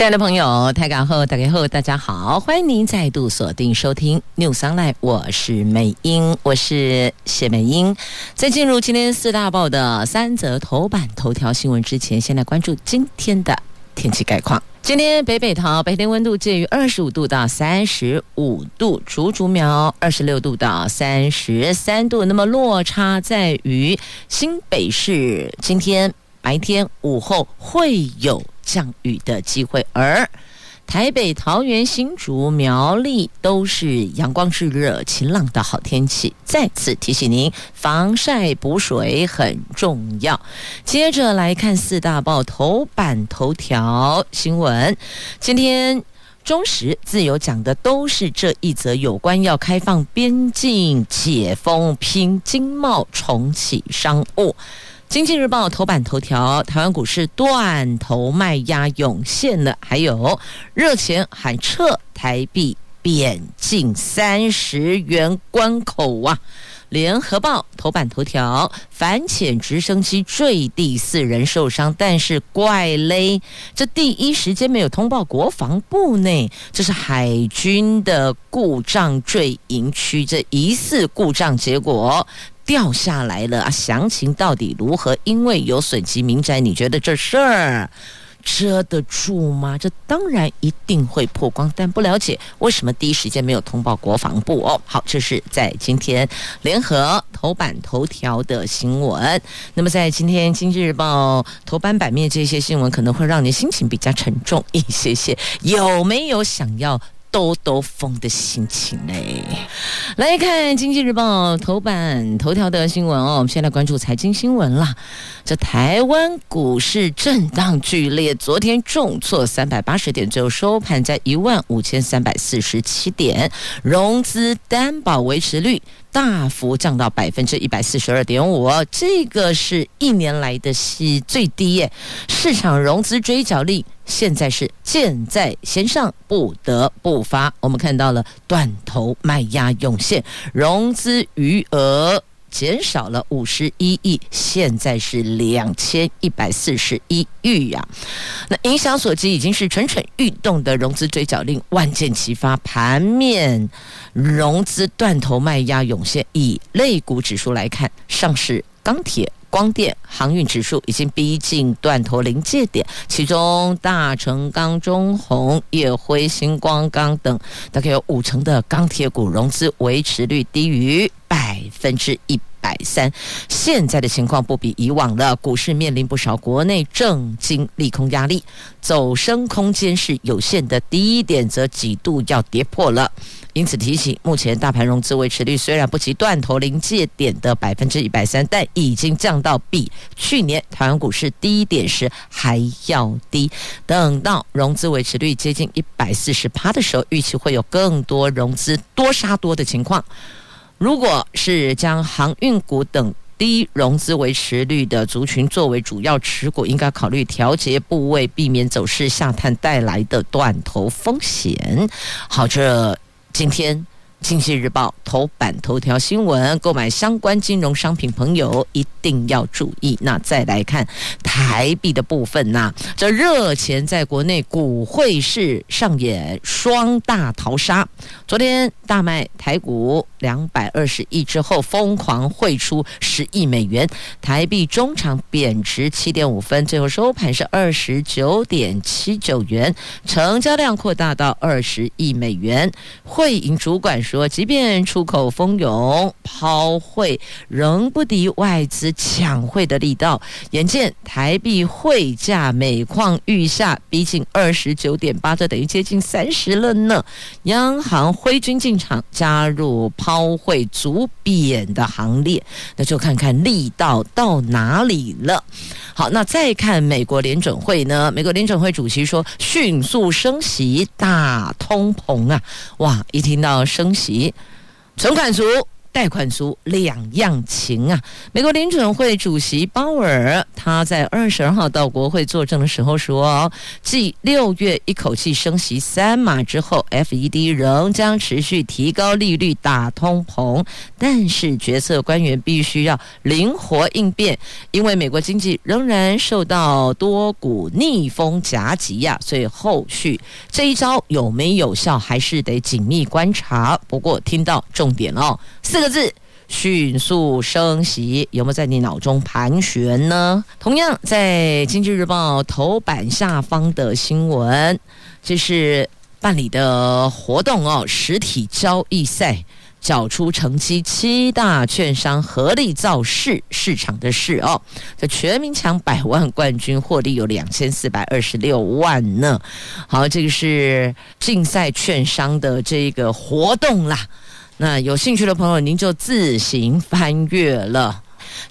亲爱的朋友，台港后，打开后，大家好，欢迎您再度锁定收听 News Online，我是美英，我是谢美英。在进入今天四大报的三则头版头条新闻之前，先来关注今天的天气概况。今天北北桃白天温度介于二十五度到三十五度，竹竹苗二十六度到三十三度，那么落差在于新北市今天白天午后会有。降雨的机会，而台北、桃园、新竹、苗栗都是阳光炙热、晴朗的好天气。再次提醒您，防晒补水很重要。接着来看四大报头版头条新闻。今天中时自由讲的都是这一则有关要开放边境、解封、拼经贸、重启商务。经济日报头版头条：台湾股市断头卖压涌现了，还有热钱喊撤台币贬近三十元关口啊！联合报头版头条：反潜直升机坠地四人受伤，但是怪嘞，这第一时间没有通报国防部呢，这是海军的故障坠营区，这疑似故障结果。掉下来了啊！详情到底如何？因为有损及民宅，你觉得这事儿遮得住吗？这当然一定会曝光，但不了解为什么第一时间没有通报国防部哦。好，这是在今天联合头版头条的新闻。那么在今天经济日报头版版面这些新闻，可能会让你心情比较沉重一些些。有没有想要？兜兜风的心情嘞，来看《经济日报》头版头条的新闻哦。我们先来关注财经新闻啦。这台湾股市震荡剧烈，昨天重挫三百八十点，最后收盘在一万五千三百四十七点，融资担保维持率大幅降到百分之一百四十二点五，这个是一年来的是最低耶。市场融资追缴令现在是箭在弦上，不得不发。我们看到了断头卖压涌现，融资余额减少了五十一亿，现在是两千一百四十一亿呀。那影响所及，已经是蠢蠢欲动的融资追缴令万箭齐发，盘面融资断头卖压涌现。以类股指数来看，上市钢铁。光电、航运指数已经逼近断头临界点，其中大成钢、中红、夜辉、星光钢等大概有五成的钢铁股融资维持率低于百分之一百三。现在的情况不比以往了，股市面临不少国内政经利空压力，走升空间是有限的，低点则几度要跌破了。因此提醒，目前大盘融资维持率虽然不及断头临界点的百分之一百三，但已经降到比去年台湾股市低点时还要低。等到融资维持率接近一百四十趴的时候，预期会有更多融资多杀多的情况。如果是将航运股等低融资维持率的族群作为主要持股，应该考虑调节部位，避免走势下探带来的断头风险。好，这。今天。《经济日报》头版头条新闻，购买相关金融商品朋友一定要注意。那再来看台币的部分呐，这热钱在国内股汇市上演双大逃杀。昨天大卖台股两百二十亿之后，疯狂汇出十亿美元，台币中场贬值七点五分，最后收盘是二十九点七九元，成交量扩大到二十亿美元。汇银主管说，即便出口蜂拥抛汇，仍不敌外资抢汇的力道。眼见台币汇价每况愈下，逼近二十九点八，这等于接近三十了呢。央行挥军进场，加入抛汇逐贬的行列，那就看看力道到哪里了。好，那再看美国联准会呢？美国联准会主席说，迅速升息，打通膨啊！哇，一听到升息。存款族贷款族两样情啊！美国联准会主席鲍尔他在二十二号到国会作证的时候说，继六月一口气升息三码之后，FED 仍将持续提高利率打通膨，但是决策官员必须要灵活应变，因为美国经济仍然受到多股逆风夹击呀，所以后续这一招有没有效，还是得紧密观察。不过听到重点哦，四四个字：迅速升息，有没有在你脑中盘旋呢？同样，在《经济日报》头版下方的新闻，这是办理的活动哦，实体交易赛缴出成绩，七大券商合力造势，市场的事哦，这全民抢百万冠军，获利有两千四百二十六万呢。好，这个是竞赛券商的这个活动啦。那有兴趣的朋友，您就自行翻阅了。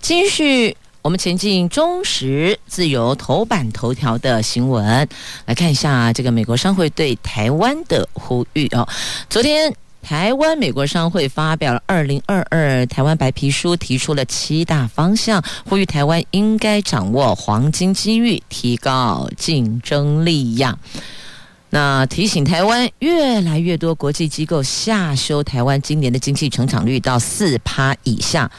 继续，我们前进中时自由头版头条的新闻，来看一下这个美国商会对台湾的呼吁哦。昨天，台湾美国商会发表了二零二二台湾白皮书，提出了七大方向，呼吁台湾应该掌握黄金机遇，提高竞争力呀。那提醒台湾，越来越多国际机构下修台湾今年的经济成长率到四趴以下。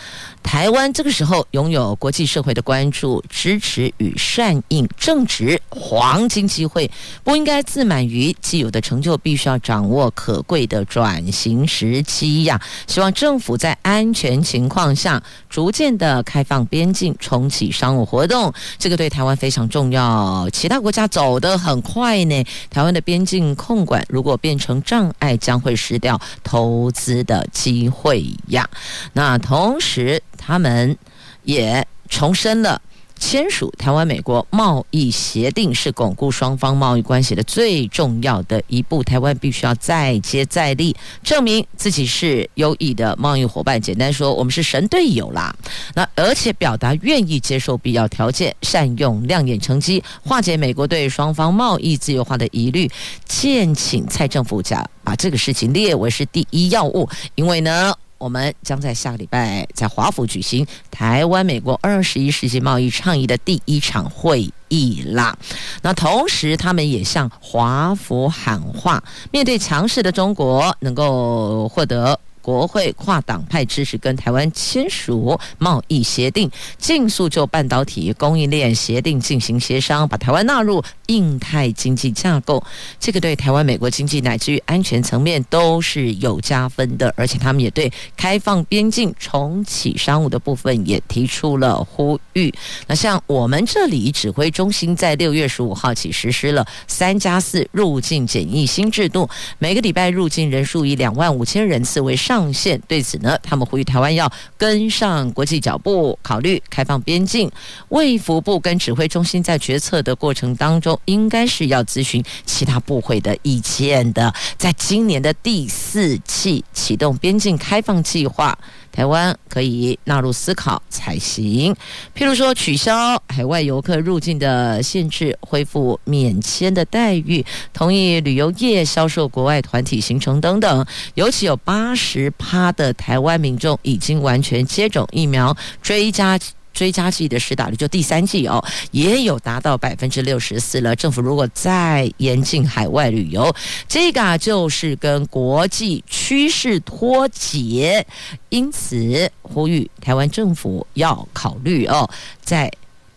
台湾这个时候拥有国际社会的关注、支持与善意，正值黄金机会，不应该自满于既有的成就，必须要掌握可贵的转型时机呀！希望政府在安全情况下，逐渐的开放边境，重启商务活动，这个对台湾非常重要。其他国家走得很快呢，台湾的边境控管如果变成障碍，将会失掉投资的机会呀。那同时，他们也重申了，签署台湾美国贸易协定是巩固双方贸易关系的最重要的一步。台湾必须要再接再厉，证明自己是优异的贸易伙伴。简单说，我们是神队友啦。那而且表达愿意接受必要条件，善用亮眼成绩，化解美国对双方贸易自由化的疑虑。建请蔡政府讲，把这个事情列为是第一要务，因为呢。我们将在下个礼拜在华府举行台湾美国二十一世纪贸易倡议的第一场会议啦。那同时，他们也向华府喊话，面对强势的中国，能够获得。国会跨党派支持跟台湾签署贸易协定，尽速就半导体供应链协定进行协商，把台湾纳入印太经济架构。这个对台湾、美国经济乃至于安全层面都是有加分的。而且他们也对开放边境、重启商务的部分也提出了呼吁。那像我们这里指挥中心在六月十五号起实施了三加四入境检疫新制度，每个礼拜入境人数以两万五千人次为上限。对此呢，他们呼吁台湾要跟上国际脚步，考虑开放边境。卫福部跟指挥中心在决策的过程当中，应该是要咨询其他部会的意见的。在今年的第四季启动边境开放计划。台湾可以纳入思考才行，譬如说取消海外游客入境的限制，恢复免签的待遇，同意旅游业销售国外团体行程等等。尤其有八十趴的台湾民众已经完全接种疫苗，追加。追加剂的施打率就第三季哦，也有达到百分之六十四了。政府如果再严禁海外旅游，这个就是跟国际趋势脱节，因此呼吁台湾政府要考虑哦，在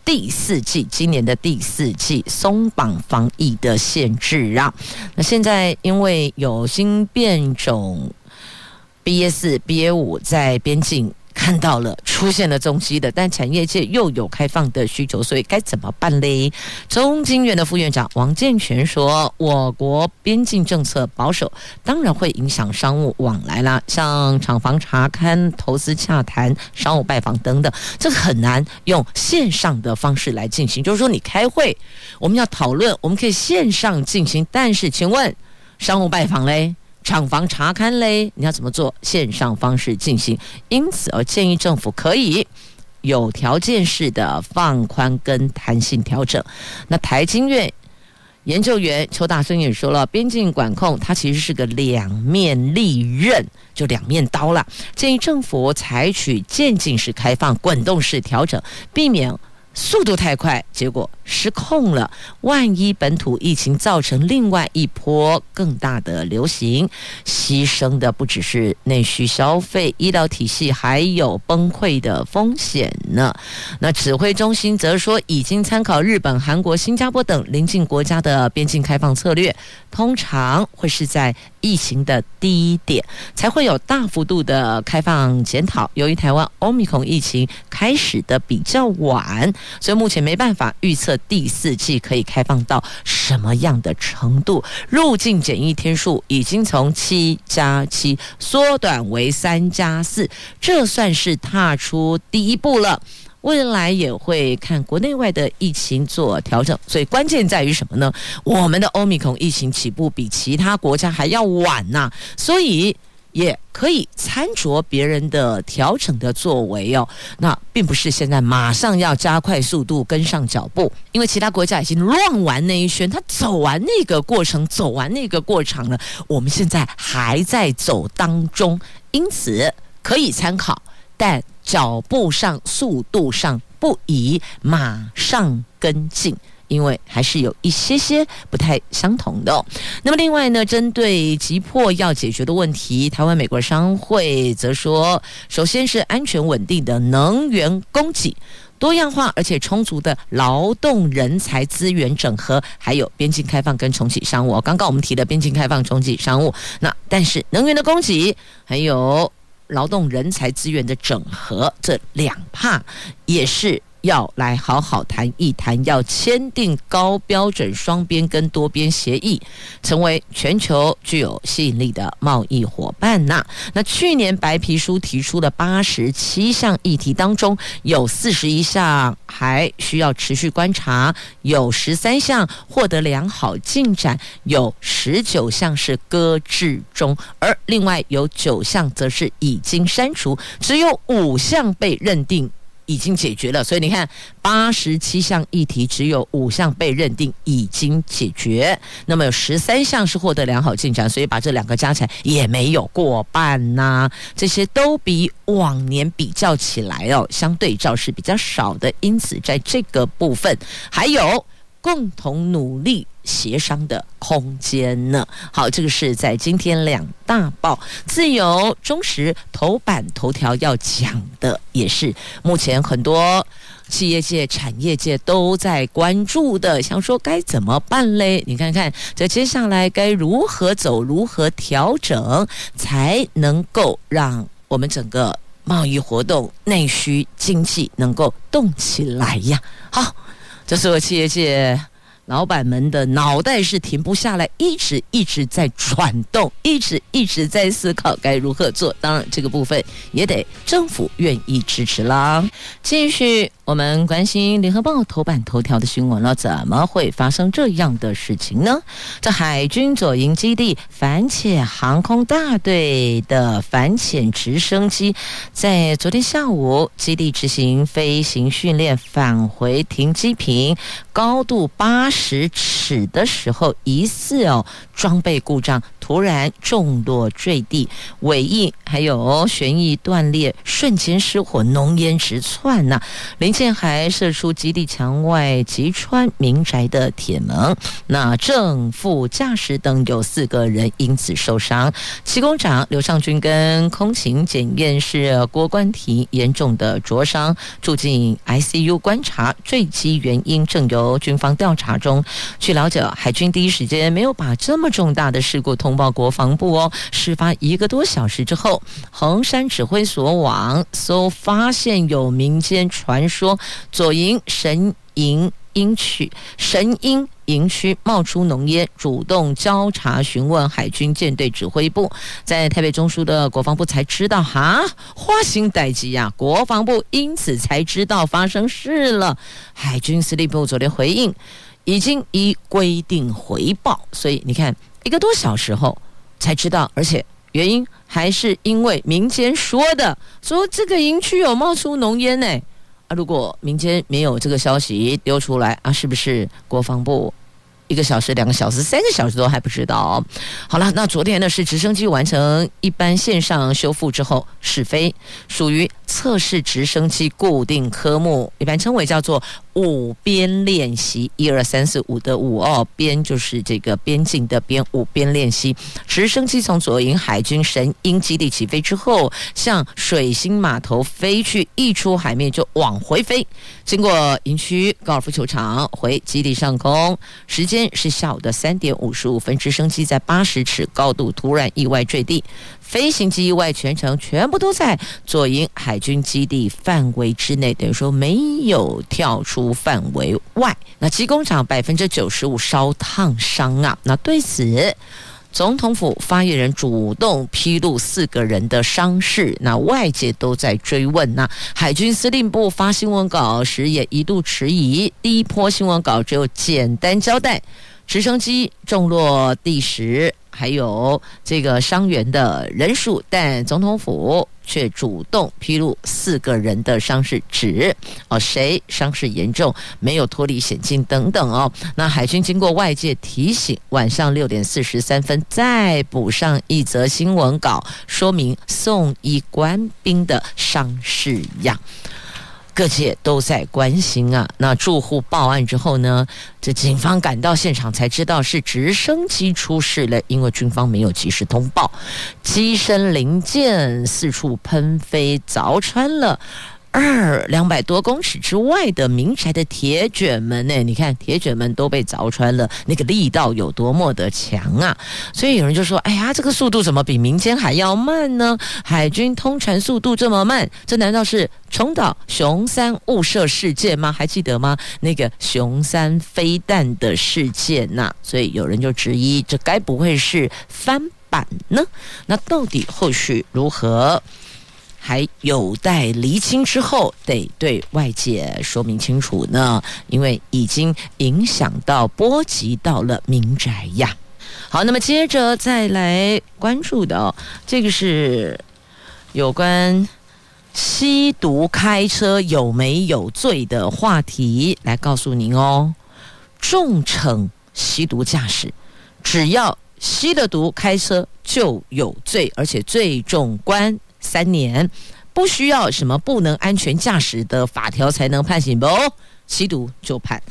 第四季，今年的第四季松绑防疫的限制啊。那现在因为有新变种 BA 四、BA 五在边境。看到了出现了踪迹的，但产业界又有开放的需求，所以该怎么办嘞？中经院的副院长王建全说：“我国边境政策保守，当然会影响商务往来啦，像厂房查勘、投资洽谈、商务拜访等等，这很难用线上的方式来进行。就是说，你开会，我们要讨论，我们可以线上进行，但是请问商务拜访嘞？”厂房查勘嘞，你要怎么做？线上方式进行，因此而建议政府可以有条件式的放宽跟弹性调整。那台经院研究员邱大孙也说了，边境管控它其实是个两面利刃，就两面刀了。建议政府采取渐进式开放、滚动式调整，避免。速度太快，结果失控了。万一本土疫情造成另外一波更大的流行，牺牲的不只是内需消费、医疗体系，还有崩溃的风险呢。那指挥中心则说，已经参考日本、韩国、新加坡等邻近国家的边境开放策略，通常会是在疫情的低点才会有大幅度的开放检讨。由于台湾欧米孔疫情开始的比较晚。所以目前没办法预测第四季可以开放到什么样的程度。入境检疫天数已经从七加七缩短为三加四，这算是踏出第一步了。未来也会看国内外的疫情做调整。所以关键在于什么呢？我们的欧米孔疫情起步比其他国家还要晚呐，所以。也可以参酌别人的调整的作为哦，那并不是现在马上要加快速度跟上脚步，因为其他国家已经乱完那一圈，他走完那个过程，走完那个过程了，我们现在还在走当中，因此可以参考，但脚步上、速度上不宜马上跟进。因为还是有一些些不太相同的。那么另外呢，针对急迫要解决的问题，台湾美国商会则说，首先是安全稳定的能源供给、多样化而且充足的劳动人才资源整合，还有边境开放跟重启商务。刚刚我们提的边境开放、重启商务，那但是能源的供给还有劳动人才资源的整合，这两怕也是。要来好好谈一谈，要签订高标准双边跟多边协议，成为全球具有吸引力的贸易伙伴呐。那去年白皮书提出的八十七项议题当中，有四十一项还需要持续观察，有十三项获得良好进展，有十九项是搁置中，而另外有九项则是已经删除，只有五项被认定。已经解决了，所以你看，八十七项议题只有五项被认定已经解决，那么有十三项是获得良好进展，所以把这两个加起来也没有过半呐、这些都比往年比较起来哦，相对照是比较少的，因此在这个部分还有共同努力。协商的空间呢？好，这个是在今天两大报自由、中时头版头条要讲的，也是目前很多企业界、产业界都在关注的，想说该怎么办嘞？你看看，这接下来该如何走，如何调整，才能够让我们整个贸易活动、内需经济能够动起来呀？好，这是我企业界。老板们的脑袋是停不下来，一直一直在转动，一直一直在思考该如何做。当然，这个部分也得政府愿意支持啦。继续。我们关心联合报头版头条的新闻了，怎么会发生这样的事情呢？这海军左营基地反潜航空大队的反潜直升机，在昨天下午基地执行飞行训练，返回停机坪高度八十尺的时候，疑似哦装备故障。突然重落坠地，尾翼还有旋翼断裂，瞬间失火，浓烟直窜呐！零件还射出基地墙外，击穿民宅的铁门。那正副驾驶等有四个人因此受伤。机工长刘尚军跟空勤检验室郭冠廷严重的灼伤，住进 ICU 观察，坠机原因正由军方调查中。据了解，海军第一时间没有把这么重大的事故通报国防部哦，事发一个多小时之后，横山指挥所网搜发现有民间传说左营神营营区神鹰营区冒出浓烟，主动交查询问海军舰队指挥部，在台北中枢的国防部才知道哈，花心待机呀，国防部因此才知道发生事了。海军司令部昨天回应，已经依规定回报，所以你看。一个多小时后才知道，而且原因还是因为民间说的，说这个营区有冒出浓烟呢。啊，如果民间没有这个消息丢出来啊，是不是国防部一个小时、两个小时、三个小时都还不知道。好了，那昨天呢是直升机完成一般线上修复之后试飞，属于测试直升机固定科目，一般称为叫做五边练习，一二三四五的五哦，边就是这个边境的边，五边练习。直升机从左营海军神鹰基地起飞之后，向水星码头飞去，一出海面就往回飞，经过营区高尔夫球场回基地上空，时间是下午的三点五十五分，直升机在八十尺高度突然意外坠地，飞行机意外全程全部都在左营海军基地范围之内，等于说没有跳出范围外。那机工厂百分之九十五烧烫伤啊，那对此。总统府发言人主动披露四个人的伤势，那外界都在追问。那海军司令部发新闻稿时也一度迟疑，第一波新闻稿只有简单交代直升机重落地时。还有这个伤员的人数，但总统府却主动披露四个人的伤势，指哦谁伤势严重，没有脱离险境等等哦。那海军经过外界提醒，晚上六点四十三分再补上一则新闻稿，说明送医官兵的伤势样。各界都在关心啊。那住户报案之后呢，这警方赶到现场才知道是直升机出事了，因为军方没有及时通报，机身零件四处喷飞，凿穿了。二两百多公尺之外的民宅的铁卷门呢？你看铁卷门都被凿穿了，那个力道有多么的强啊！所以有人就说：“哎呀，这个速度怎么比民间还要慢呢？海军通传速度这么慢，这难道是重蹈雄三误射事件吗？还记得吗？那个雄三飞弹的事件呐、所以有人就质疑，这该不会是翻版呢？那到底后续如何？”还有待厘清之后，得对外界说明清楚呢，因为已经影响到、波及到了民宅呀。好，那么接着再来关注的，这个是有关吸毒开车有没有罪的话题，来告诉您哦。重惩吸毒驾驶，只要吸了毒开车就有罪，而且最重关。三年，不需要什么不能安全驾驶的法条才能判刑不？吸毒就判，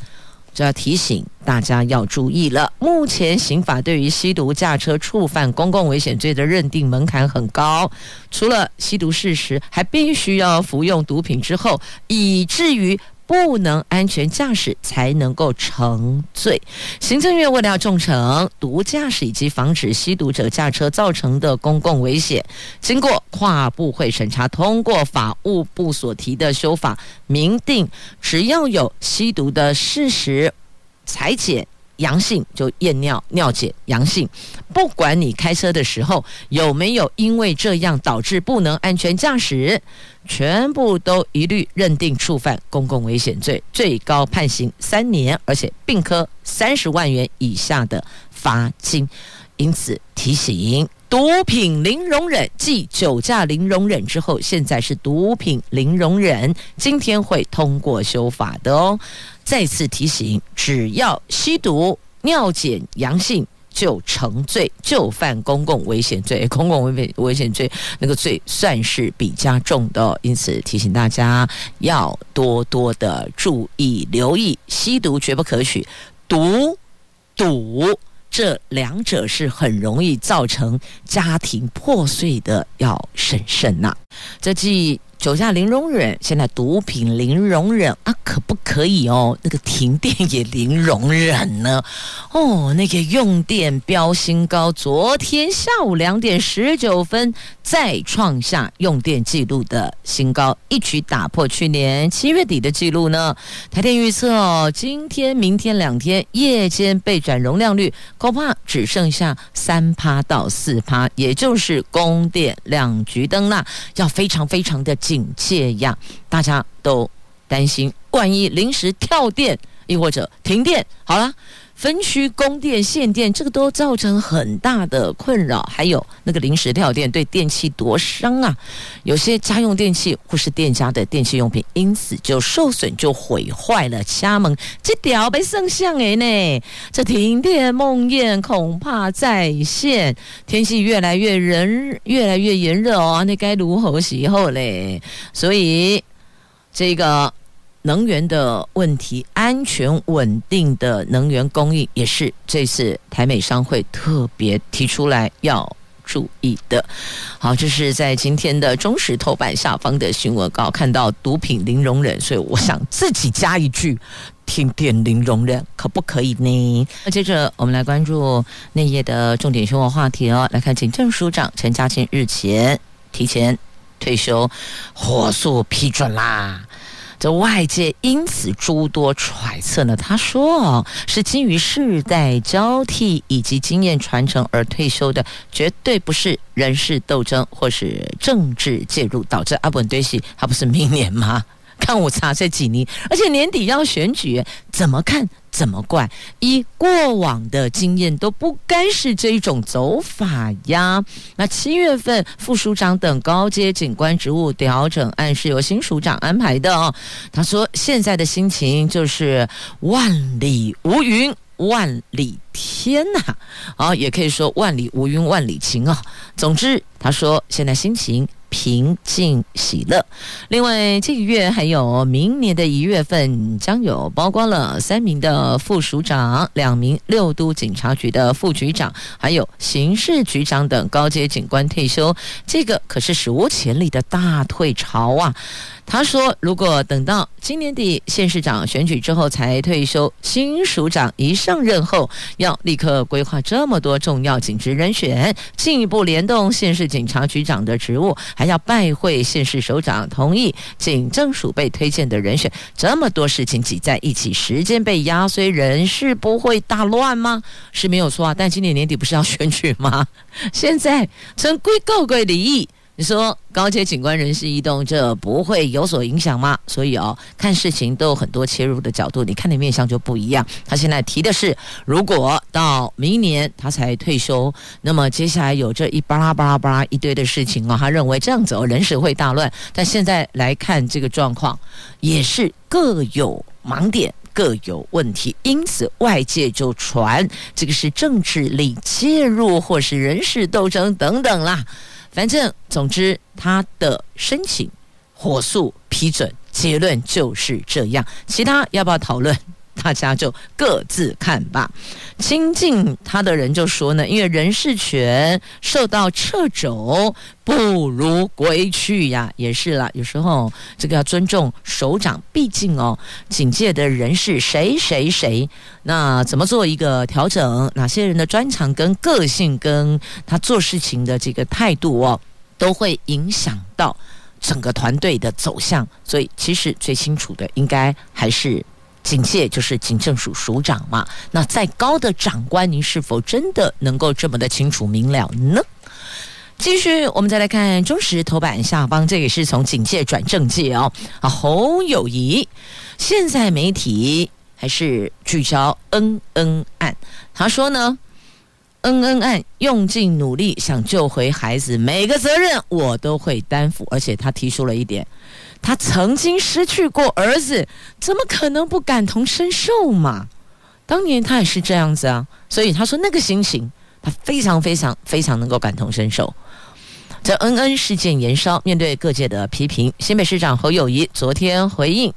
就要提醒大家要注意了。目前刑法对于吸毒驾车触犯公共危险罪的认定门槛很高，除了吸毒事实，还必须要服用毒品之后，以至于。不能安全驾驶才能够成罪。行政院为了要重惩毒驾驶以及防止吸毒者驾车造成的公共危险，经过跨部会审查通过法务部所提的修法，明定只要有吸毒的事实，裁减。阳性就验尿，尿检阳性，不管你开车的时候有没有因为这样导致不能安全驾驶，全部都一律认定触犯公共危险罪，最高判刑三年，而且并科三十万元以下的罚金。因此提醒：毒品零容忍，继酒驾零容忍之后，现在是毒品零容忍，今天会通过修法的哦。再次提醒，只要吸毒、尿检阳性就成罪，就犯公共危险罪。公共危险危险罪那个罪算是比较重的，因此提醒大家要多多的注意、留意，吸毒绝不可取，毒赌这两者是很容易造成家庭破碎的，要审慎呐。这既。酒驾零容忍，现在毒品零容忍啊，可不可以哦？那个停电也零容忍呢？哦，那个用电飙新高，昨天下午两点十九分再创下用电记录的新高，一举打破去年七月底的记录呢。台电预测哦，今天、明天两天夜间备转容量率恐怕只剩下三趴到四趴，也就是供电两橘灯啦，要非常非常的紧。警戒呀，大家都担心，万一临时跳电，亦或者停电，好了，分区供电限电，这个都造成很大的困扰。还有那个临时跳电，对电器多伤啊！有些家用电器或是店家的电器用品，因此就受损，就毁坏了家门。这条被圣像哎呢，这停电梦魇恐怕再现。天气越来越人越来越炎热哦，那该如何是好嘞？所以这个。能源的问题，安全稳定的能源供应，也是这次台美商会特别提出来要注意的。好，这是在今天的中时头版下方的新闻稿看到毒品零容忍，所以我想自己加一句：停电零容忍，可不可以呢？那接着我们来关注内页的重点新闻话题哦，来看警政署长陈嘉青日前提前退休，火速批准啦。这外界因此诸多揣测呢。他说：“是基于世代交替以及经验传承而退休的，绝对不是人事斗争或是政治介入导致阿本堆西，他不是明年吗？看我查这几年，而且年底要选举，怎么看？”怎么怪？以过往的经验都不该是这种走法呀。那七月份副署长等高阶警官职务调整案是由新署长安排的哦。他说现在的心情就是万里无云万里天呐，啊，也可以说万里无云万里晴啊。总之，他说现在心情。平静喜乐。另外，这个月还有明年的一月份，将有包括了三名的副署长、两名六都警察局的副局长，还有刑事局长等高阶警官退休。这个可是史无前例的大退潮啊！他说：“如果等到今年底县市长选举之后才退休，新署长一上任后，要立刻规划这么多重要警职人选，进一步联动县市警察局长的职务，还要拜会县市首长同意警政署被推荐的人选，这么多事情挤在一起，时间被压缩，人事不会大乱吗？是没有错啊，但今年年底不是要选举吗？现在成归告归离异。”你说高阶警官人事异动，这不会有所影响吗？所以哦，看事情都有很多切入的角度，你看的面相就不一样。他现在提的是，如果到明年他才退休，那么接下来有这一巴拉巴拉巴拉一堆的事情、哦，他认为这样子哦，人事会大乱。但现在来看这个状况，也是各有盲点，各有问题，因此外界就传这个是政治力介入，或是人事斗争等等啦。反正，总之，他的申请火速批准，结论就是这样。其他要不要讨论？大家就各自看吧。亲近他的人就说呢，因为人事权受到掣肘，不如归去呀。也是啦，有时候这个要尊重首长，毕竟哦，警界的人事谁谁谁，那怎么做一个调整？哪些人的专长跟个性，跟他做事情的这个态度哦，都会影响到整个团队的走向。所以，其实最清楚的应该还是。警界就是警政署署长嘛，那再高的长官，您是否真的能够这么的清楚明了呢？继续，我们再来看中时头版下方，这也是从警界转政界哦。啊，侯友谊，现在媒体还是聚焦恩恩案，他说呢，恩恩案用尽努力想救回孩子，每个责任我都会担负，而且他提出了一点。他曾经失去过儿子，怎么可能不感同身受嘛？当年他也是这样子啊，所以他说那个心情，他非常非常非常能够感同身受。这恩恩事件延烧，面对各界的批评，新北市长侯友谊昨天回应：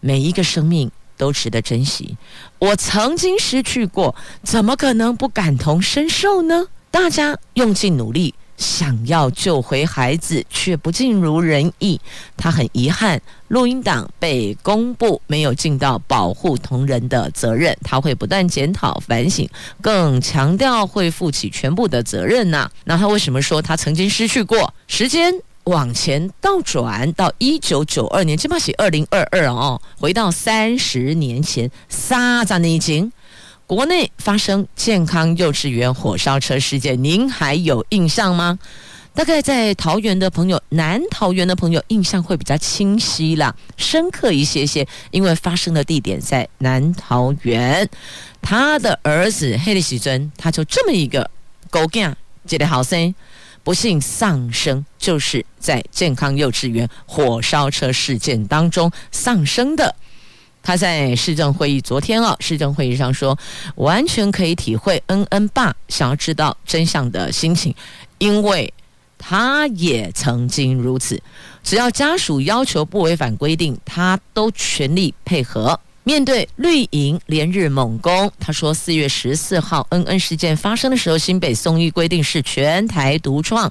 每一个生命都值得珍惜。我曾经失去过，怎么可能不感同身受呢？大家用尽努力。想要救回孩子，却不尽如人意。他很遗憾，录音档被公布，没有尽到保护同仁的责任。他会不断检讨反省，更强调会负起全部的责任呐、那他为什么说他曾经失去过？时间往前倒转到一九九二年，这把是二零二二哦，回到三十年前，三十年前。国内发生健康幼稚园火烧车事件，您还有印象吗？大概在桃园的朋友，南桃园的朋友印象会比较清晰啦，深刻一些些，因为发生的地点在南桃园。他的儿子黑利喜尊，他就这么一个狗干，杰得好生，不幸丧生，就是在健康幼稚园火烧车事件当中丧生的。他在市政会议昨天啊，市政会议上说，完全可以体会恩恩爸想要知道真相的心情，因为他也曾经如此。只要家属要求不违反规定，他都全力配合。面对绿营连日猛攻，他说四月十四号恩恩事件发生的时候，新北松医规定是全台独创。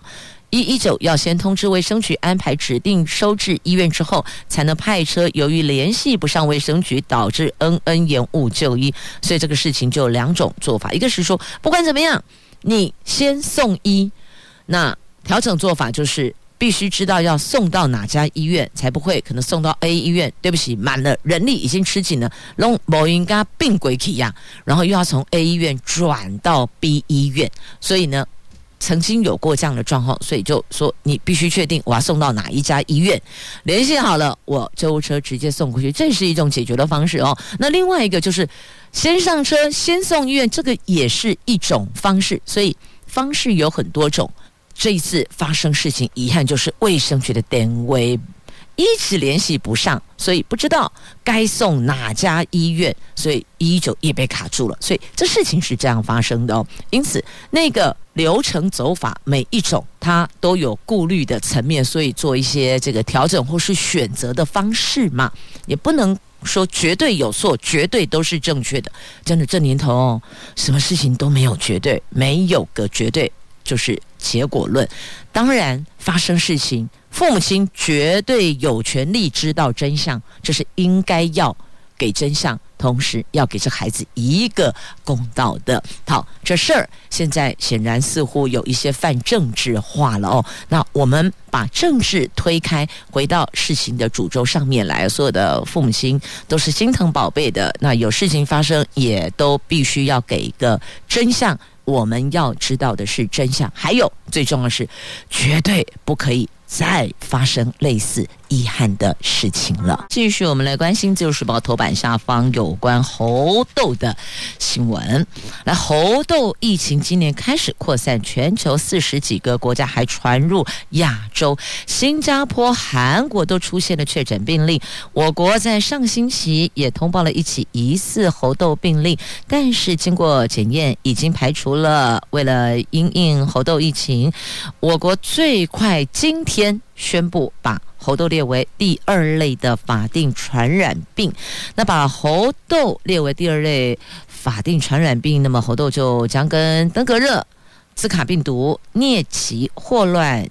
一一九要先通知卫生局安排指定收治医院之后，才能派车。由于联系不上卫生局，导致恩恩延误就医。所以这个事情就有两种做法：一个是说，不管怎么样，你先送医。那调整做法就是。必须知道要送到哪家医院，才不会可能送到 A 医院。对不起，满了，人力已经吃紧了，拢无应该病鬼起呀。然后又要从 A 医院转到 B 医院，所以呢，曾经有过这样的状况，所以就说你必须确定我要送到哪一家医院，联系好了，我救护车直接送过去，这是一种解决的方式哦。那另外一个就是先上车先送医院，这个也是一种方式，所以方式有很多种。这一次发生事情，遗憾就是卫生局的单位一直联系不上，所以不知道该送哪家医院，所以一一九也被卡住了。所以这事情是这样发生的哦。因此，那个流程走法每一种它都有顾虑的层面，所以做一些这个调整或是选择的方式嘛，也不能说绝对有错，绝对都是正确的。真的，这年头哦，什么事情都没有绝对，没有个绝对。就是结果论，当然发生事情，父母亲绝对有权利知道真相，这是应该要给真相，同时要给这孩子一个公道的。好，这事儿现在显然似乎有一些泛政治化了哦。那我们把政治推开，回到事情的主轴上面来，所有的父母亲都是心疼宝贝的。那有事情发生，也都必须要给一个真相。我们要知道的是真相，还有最重要的是，绝对不可以再发生类似遗憾的事情了。继续，我们来关心《自由时报》头版下方有关猴痘的新闻。来，猴痘疫情今年开始扩散全球四十几个国家，还传入亚洲，新加坡、韩国都出现了确诊病例。我国在上星期也通报了一起疑似猴痘病例，但是经过检验，已经排除了。为了因应猴痘疫情，我国最快今天宣布把猴痘列为第二类的法定传染病。那把猴痘列为第二类法定传染病，那么猴痘就将跟登革热、兹卡病毒、疟疾、霍乱、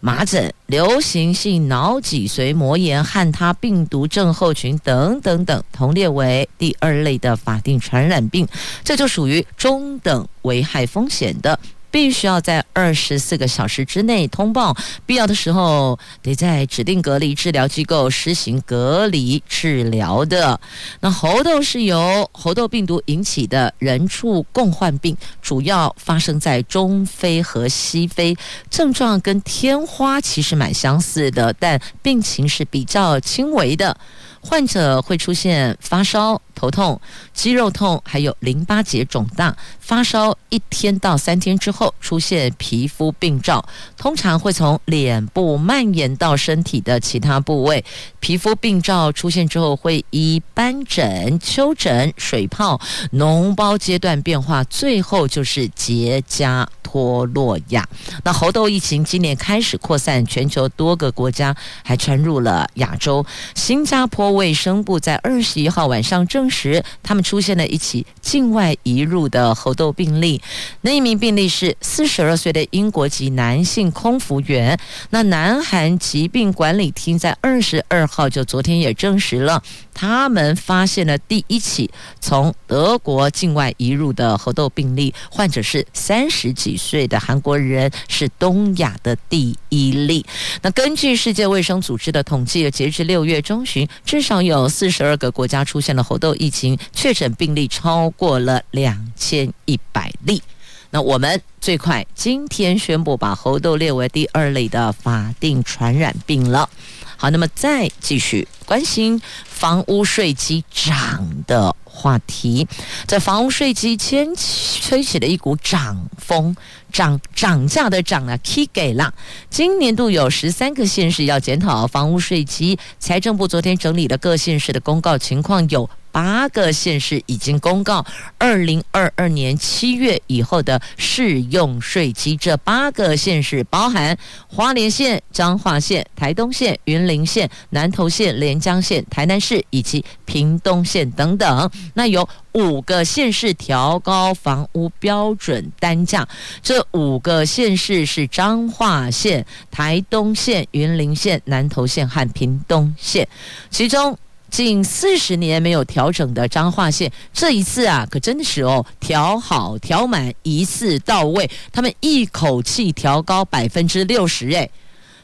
麻疹、流行性脑脊髓膜炎、汉他病毒症候群等等等同列为第二类的法定传染病，这就属于中等危害风险的。必须要在二十四个小时之内通报，必要的时候得在指定隔离治疗机构实行隔离治疗的。那猴痘是由猴痘病毒引起的人畜共患病，主要发生在中非和西非，症状跟天花其实蛮相似的，但病情是比较轻微的。患者会出现发烧、头痛、肌肉痛，还有淋巴结肿大。发烧一天到三天之后，出现皮肤病灶，通常会从脸部蔓延到身体的其他部位。皮肤病灶出现之后，会以斑疹、丘疹、水泡、脓包阶段变化，最后就是结痂脱落亚。那猴痘疫情今年开始扩散全球多个国家，还传入了亚洲。新加坡卫生部在二十一号晚上证实，他们出现了一起境外移入的猴痘病例。那一名病例是四十二岁的英国籍男性空服员。那南韩疾病管理厅在二十二号就昨天也证实了，他们发现了第一起从德国境外移入的猴痘病例，患者是三十几岁的韩国人，是东亚的第一例。那根据世界卫生组织的统计，截至六月中旬，至少有四十二个国家出现了猴痘疫情，确诊病例超过了两千一百例。那我们最快今天宣布把猴痘列为第二类的法定传染病了。好，那么再继续关心房屋税基涨的话题，在房屋税基掀起吹起了一股涨风，涨涨价的涨啊，K 给了。今年度有十三个县市要检讨房屋税基，财政部昨天整理了各县市的公告情况有。八个县市已经公告，二零二二年七月以后的适用税基。这八个县市包含花莲县、彰化县、台东县、云林县、南投县、连江县、台南市以及屏东县等等。那有五个县市调高房屋标准单价，这五个县市是彰化县、台东县、云林县、南投县和屏东县，其中。近四十年没有调整的彰化县，这一次啊，可真是哦，调好调满，一次到位。他们一口气调高百分之六十，哎，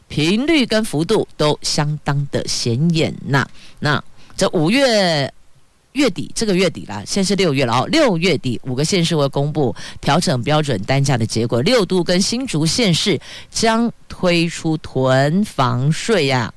频率跟幅度都相当的显眼呐。那这五月月底，这个月底啦，现在是六月了哦。六月底，五个县市会公布调整标准单价的结果。六都跟新竹县市将推出囤房税呀。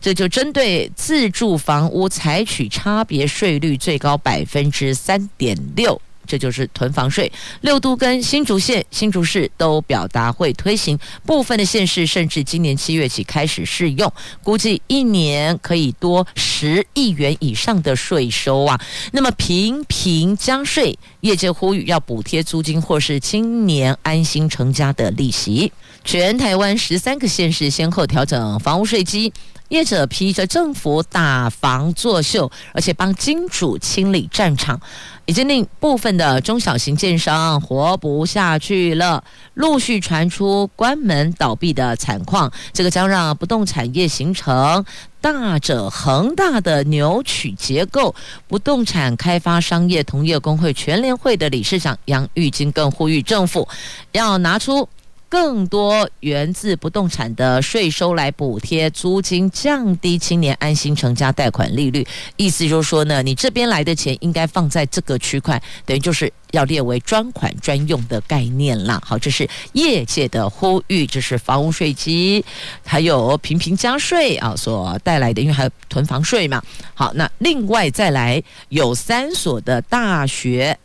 这就针对自住房屋采取差别税率最高百分之三点六，这就是囤房税。六都跟新竹县、新竹市都表达会推行，部分的县市甚至今年七月起开始试用，估计一年可以多十亿元以上的税收啊。那么频频加税，业界呼吁要补贴租金或是青年安心成家的利息。全台湾十三个县市先后调整房屋税基。业者批着政府打房作秀，而且帮金主清理战场，已经令部分的中小型建商活不下去了，陆续传出关门倒闭的惨况。这个将让不动产业形成大者恒大的扭曲结构。不动产开发商业同业公会全联会的理事长杨玉金更呼吁政府要拿出。更多源自不动产的税收来补贴租金，降低青年安心成家贷款利率。意思就是说呢，你这边来的钱应该放在这个区块，等于就是要列为专款专用的概念啦。好，这是业界的呼吁，这是房屋税基，还有频频加税啊所带来的，因为还有囤房税嘛。好，那另外再来有三所的大学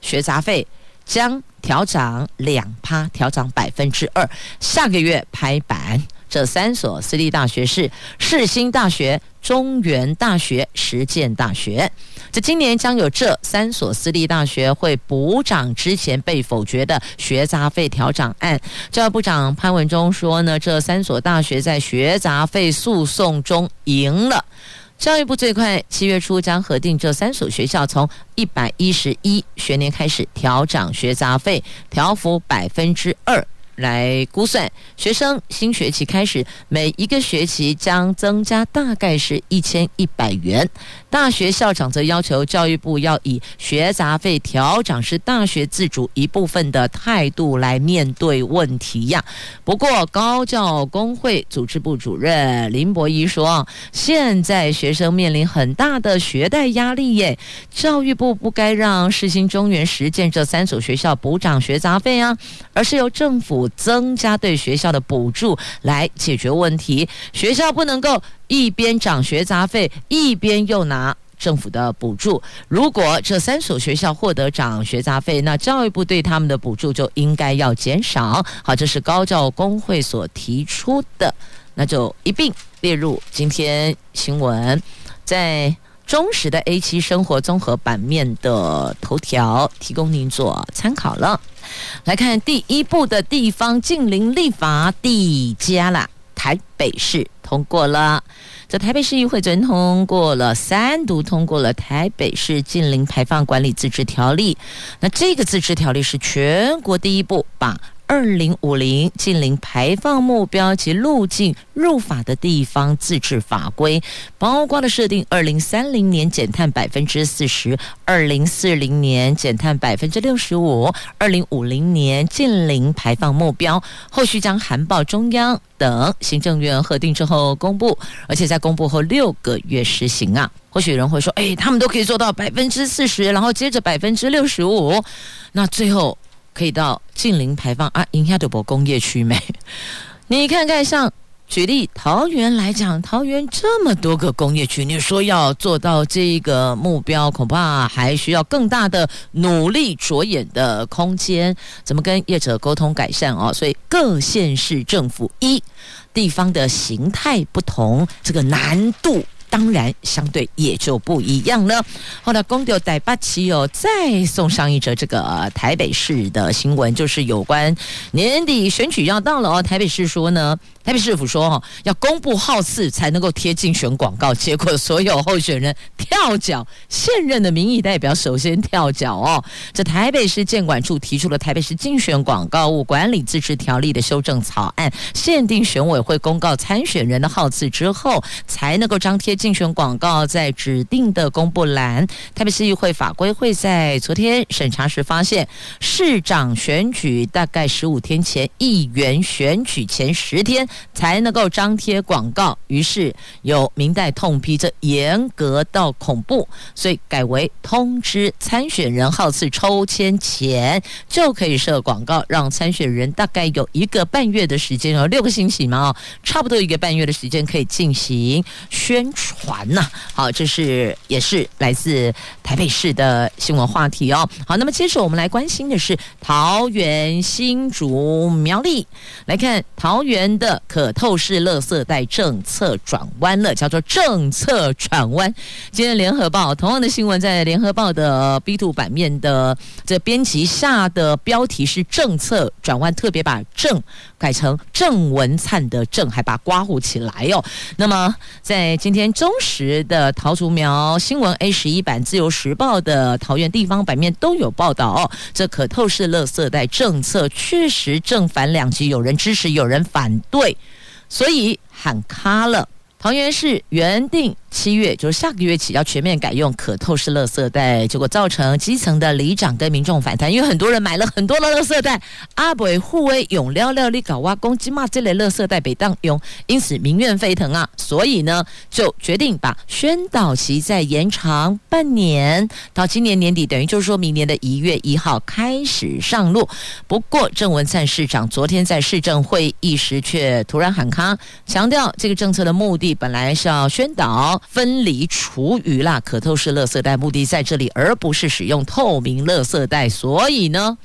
学杂费将。调涨两趴，调涨百分之二。下个月拍板，这三所私立大学是世新大学、中原大学、实践大学。这今年将有这三所私立大学会补涨之前被否决的学杂费调涨案。教育部长潘文忠说呢，这三所大学在学杂费诉讼中赢了。教育部最快七月初将核定这三所学校从一百一十一学年开始调涨学杂费，调幅百分之二。来估算，学生新学期开始每一个学期将增加大概是一千一百元。大学校长则要求教育部要以学杂费调整是大学自主一部分的态度来面对问题呀。不过高教工会组织部主任林博仪说，现在学生面临很大的学贷压力耶，教育部不该让世新、中原、实践这三所学校补涨学杂费啊，而是由政府。增加对学校的补助来解决问题，学校不能够一边涨学杂费，一边又拿政府的补助。如果这三所学校获得涨学杂费，那教育部对他们的补助就应该要减少。好，这是高教工会所提出的，那就一并列入今天新闻，在中时的 A7 生活综合版面的头条，提供您做参考了。来看第一步的地方近邻立法递加了，台北市通过了，这台北市议会昨天通过了三读通过了台北市近零排放管理自治条例，那这个自治条例是全国第一部把。二零五零近零排放目标及路径入法的地方自治法规，包括了设定二零三零年减碳百分之四十，二零四零年减碳百分之六十五，二零五零年近零排放目标，后续将函报中央等行政院核定之后公布，而且在公布后六个月实行啊。或许有人会说，哎，他们都可以做到百分之四十，然后接着百分之六十五，那最后。可以到近零排放啊，，inhabitable 工业区没？你看看像。举例桃园来讲，桃园这么多个工业区，你说要做到这个目标，恐怕还需要更大的努力着眼的空间。怎么跟业者沟通改善哦？所以各县市政府一地方的形态不同，这个难度。当然，相对也就不一样了。后来，公调台北市哦，再送上一则这个台北市的新闻，就是有关年底选举要到了哦。台北市说呢。台北市府说：“哈，要公布号次才能够贴竞选广告。”结果所有候选人跳脚，现任的民意代表首先跳脚哦。这台北市建管处提出了台北市竞选广告物管理自治条例的修正草案，限定选委会公告参选人的号次之后，才能够张贴竞选广告在指定的公布栏。台北市议会法规会在昨天审查时发现，市长选举大概十五天前，议员选举前十天。才能够张贴广告，于是有明代痛批这严格到恐怖，所以改为通知参选人号次抽签前就可以设广告，让参选人大概有一个半月的时间哦，六个星期嘛哦，差不多一个半月的时间可以进行宣传呐。好，这是也是来自台北市的新闻话题哦。好，那么接着我们来关心的是桃园、新竹、苗栗，来看桃园的。可透视乐色带政策转弯了，叫做政策转弯。今天联合报同样的新闻在联合报的 B two 版面的这编辑下的标题是政策转弯，特别把政改成郑文灿的郑，还把刮胡起来哦。那么在今天中时的桃竹苗新闻 A 十一版、自由时报的桃园地方版面都有报道哦。这可透视垃圾袋政策确实正反两极，有人支持，有人反对。所以喊卡了。桃园市原定七月，就是下个月起要全面改用可透视垃圾袋，结果造成基层的里长跟民众反弹，因为很多人买了很多的垃圾袋，阿北护卫用料料里搞挖公鸡嘛，这类垃圾袋被当用，因此民怨沸腾啊，所以呢就决定把宣导期再延长半年，到今年年底，等于就是说明年的一月一号开始上路。不过郑文灿市长昨天在市政会议时却突然喊卡，强调这个政策的目的。本来是要宣导分离厨余啦，可透视垃圾袋目的在这里，而不是使用透明垃圾袋。所以呢，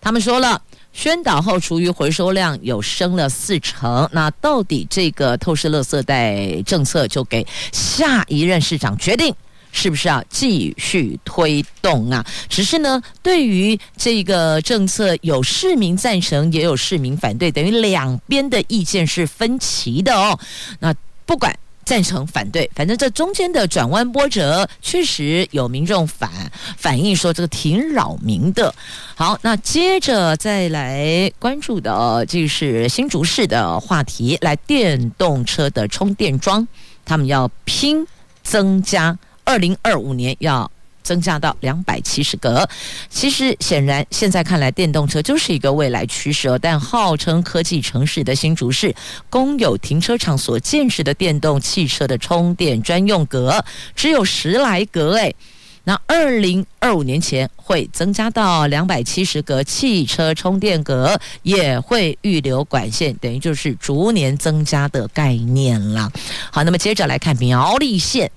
他们说了，宣导后厨余回收量有升了四成。那到底这个透视垃圾袋政策就给下一任市长决定，是不是要继续推动啊？只是呢，对于这个政策，有市民赞成，也有市民反对，等于两边的意见是分歧的哦。那不管赞成反对，反正这中间的转弯波折，确实有民众反反映说这个挺扰民的。好，那接着再来关注的，就是新竹市的话题，来电动车的充电桩，他们要拼增加，二零二五年要。增加到两百七十个。其实显然，现在看来，电动车就是一个未来趋势。但号称科技城市的新竹市公有停车场所建设的电动汽车的充电专用格只有十来格，诶，那二零二五年前会增加到两百七十个汽车充电格，也会预留管线，等于就是逐年增加的概念了。好，那么接着来看苗栗县。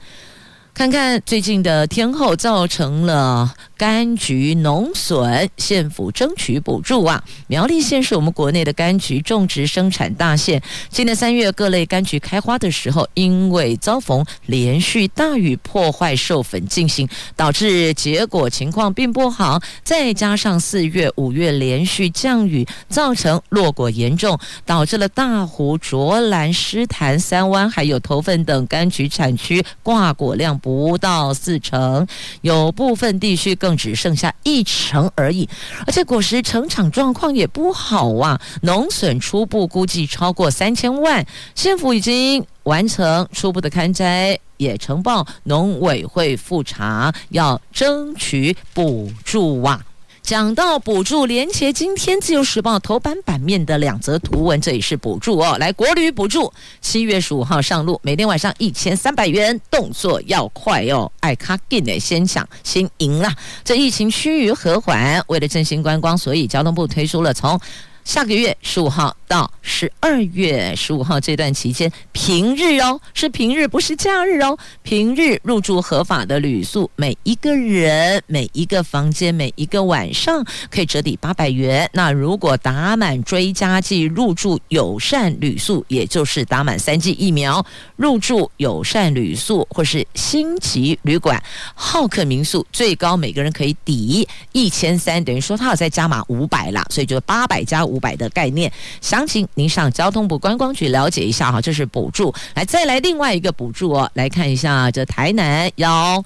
看看最近的天候，造成了柑橘农损，县府争取补助啊！苗栗县是我们国内的柑橘种植生产大县。今年三月各类柑橘开花的时候，因为遭逢连续大雨破坏授粉进行，导致结果情况并不好。再加上四月、五月连续降雨，造成落果严重，导致了大湖、卓兰、诗坛、三湾还有头份等柑橘产区挂果量不。到四成，有部分地区更只剩下一成而已，而且果实成长状况也不好啊，农损初步估计超过三千万，县府已经完成初步的勘摘，也呈报农委会复查，要争取补助啊。讲到补助，连接今天《自由时报》头版版面的两则图文，这也是补助哦。来，国旅补助七月十五号上路，每天晚上一千三百元，动作要快哦。爱卡给的先抢先赢啦。这疫情趋于和缓，为了振兴观光，所以交通部推出了从下个月十五号。到十二月十五号这段期间，平日哦，是平日，不是假日哦。平日入住合法的旅宿，每一个人、每一个房间、每一个晚上可以折抵八百元。那如果打满追加剂入住友善旅宿，也就是打满三剂疫苗入住友善旅宿或是星级旅馆、好客民宿，最高每个人可以抵一千三，等于说他要再加码五百啦，所以就八百加五百的概念。详情您上交通部观光局了解一下哈，这是补助。来，再来另外一个补助哦，来看一下这台南要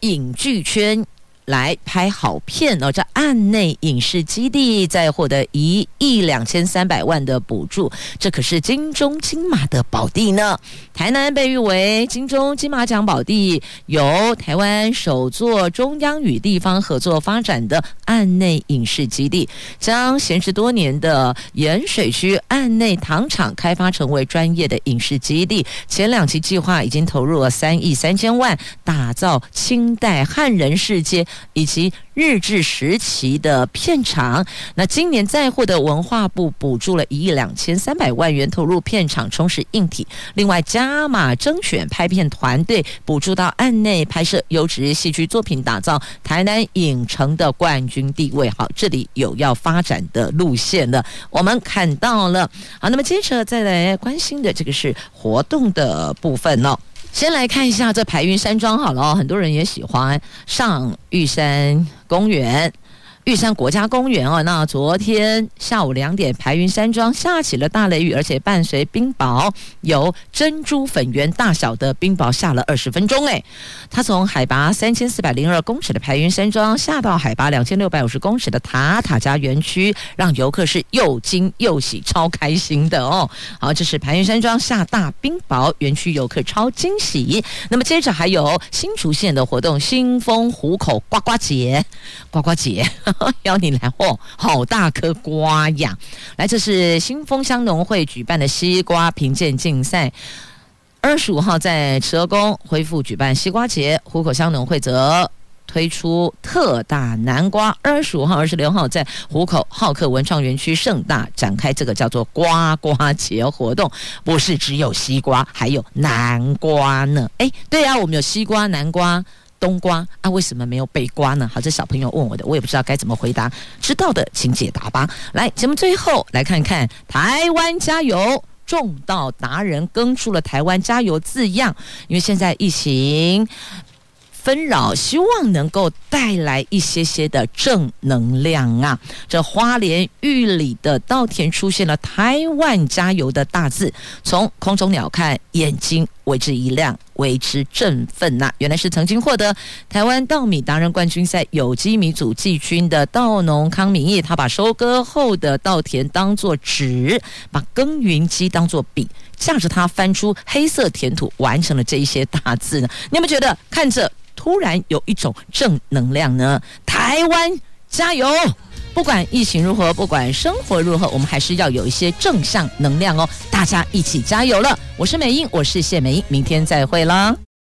影剧圈。来拍好片哦！这岸内影视基地再获得一亿两千三百万的补助，这可是金钟金马的宝地呢。台南被誉为金钟金马奖宝地，由台湾首座中央与地方合作发展的岸内影视基地，将闲置多年的盐水区岸内糖厂开发成为专业的影视基地。前两期计划已经投入了三亿三千万，打造清代汉人世界。以及日治时期的片场，那今年再获得文化部补助了一亿两千三百万元，投入片场充实硬体。另外加码征选拍片团队，补助到案内拍摄优质戏剧作品，打造台南影城的冠军地位。好，这里有要发展的路线了，我们看到了。好，那么接着再来关心的这个是活动的部分哦。先来看一下这排云山庄好了哦，很多人也喜欢上玉山公园。玉山国家公园哦，那昨天下午两点，排云山庄下起了大雷雨，而且伴随冰雹，有珍珠粉圆大小的冰雹下了二十分钟。哎，它从海拔三千四百零二公尺的排云山庄下到海拔两千六百五十公尺的塔塔加园区，让游客是又惊又喜，超开心的哦。好，这是排云山庄下大冰雹，园区游客超惊喜。那么接着还有新竹县的活动，新丰湖口呱呱节，呱呱节。邀你来哦，好大颗瓜呀！来，这是新丰乡农会举办的西瓜评鉴竞赛。二十五号在慈鹅宫恢复举办西瓜节，湖口乡农会则推出特大南瓜。二十五号、二十六号在湖口好客文创园区盛大展开这个叫做瓜瓜节活动。不是只有西瓜，还有南瓜呢。哎，对啊，我们有西瓜、南瓜。冬瓜啊，为什么没有被瓜呢？好，这小朋友问我的，我也不知道该怎么回答。知道的请解答吧。来，节目最后来看看台湾加油，种稻达人更出了台湾加油字样，因为现在疫情纷扰，希望能够带来一些些的正能量啊！这花莲玉里的稻田出现了“台湾加油”的大字，从空中鸟看，眼睛为之一亮，为之振奋呐！原来是曾经获得台湾稻米达人冠军赛有机米组季军的稻农康明义，他把收割后的稻田当作纸，把耕耘机当作笔，架着它翻出黑色田土，完成了这一些大字呢？你有没有觉得看着？突然有一种正能量呢，台湾加油！不管疫情如何，不管生活如何，我们还是要有一些正向能量哦。大家一起加油了！我是美英，我是谢美英，明天再会啦。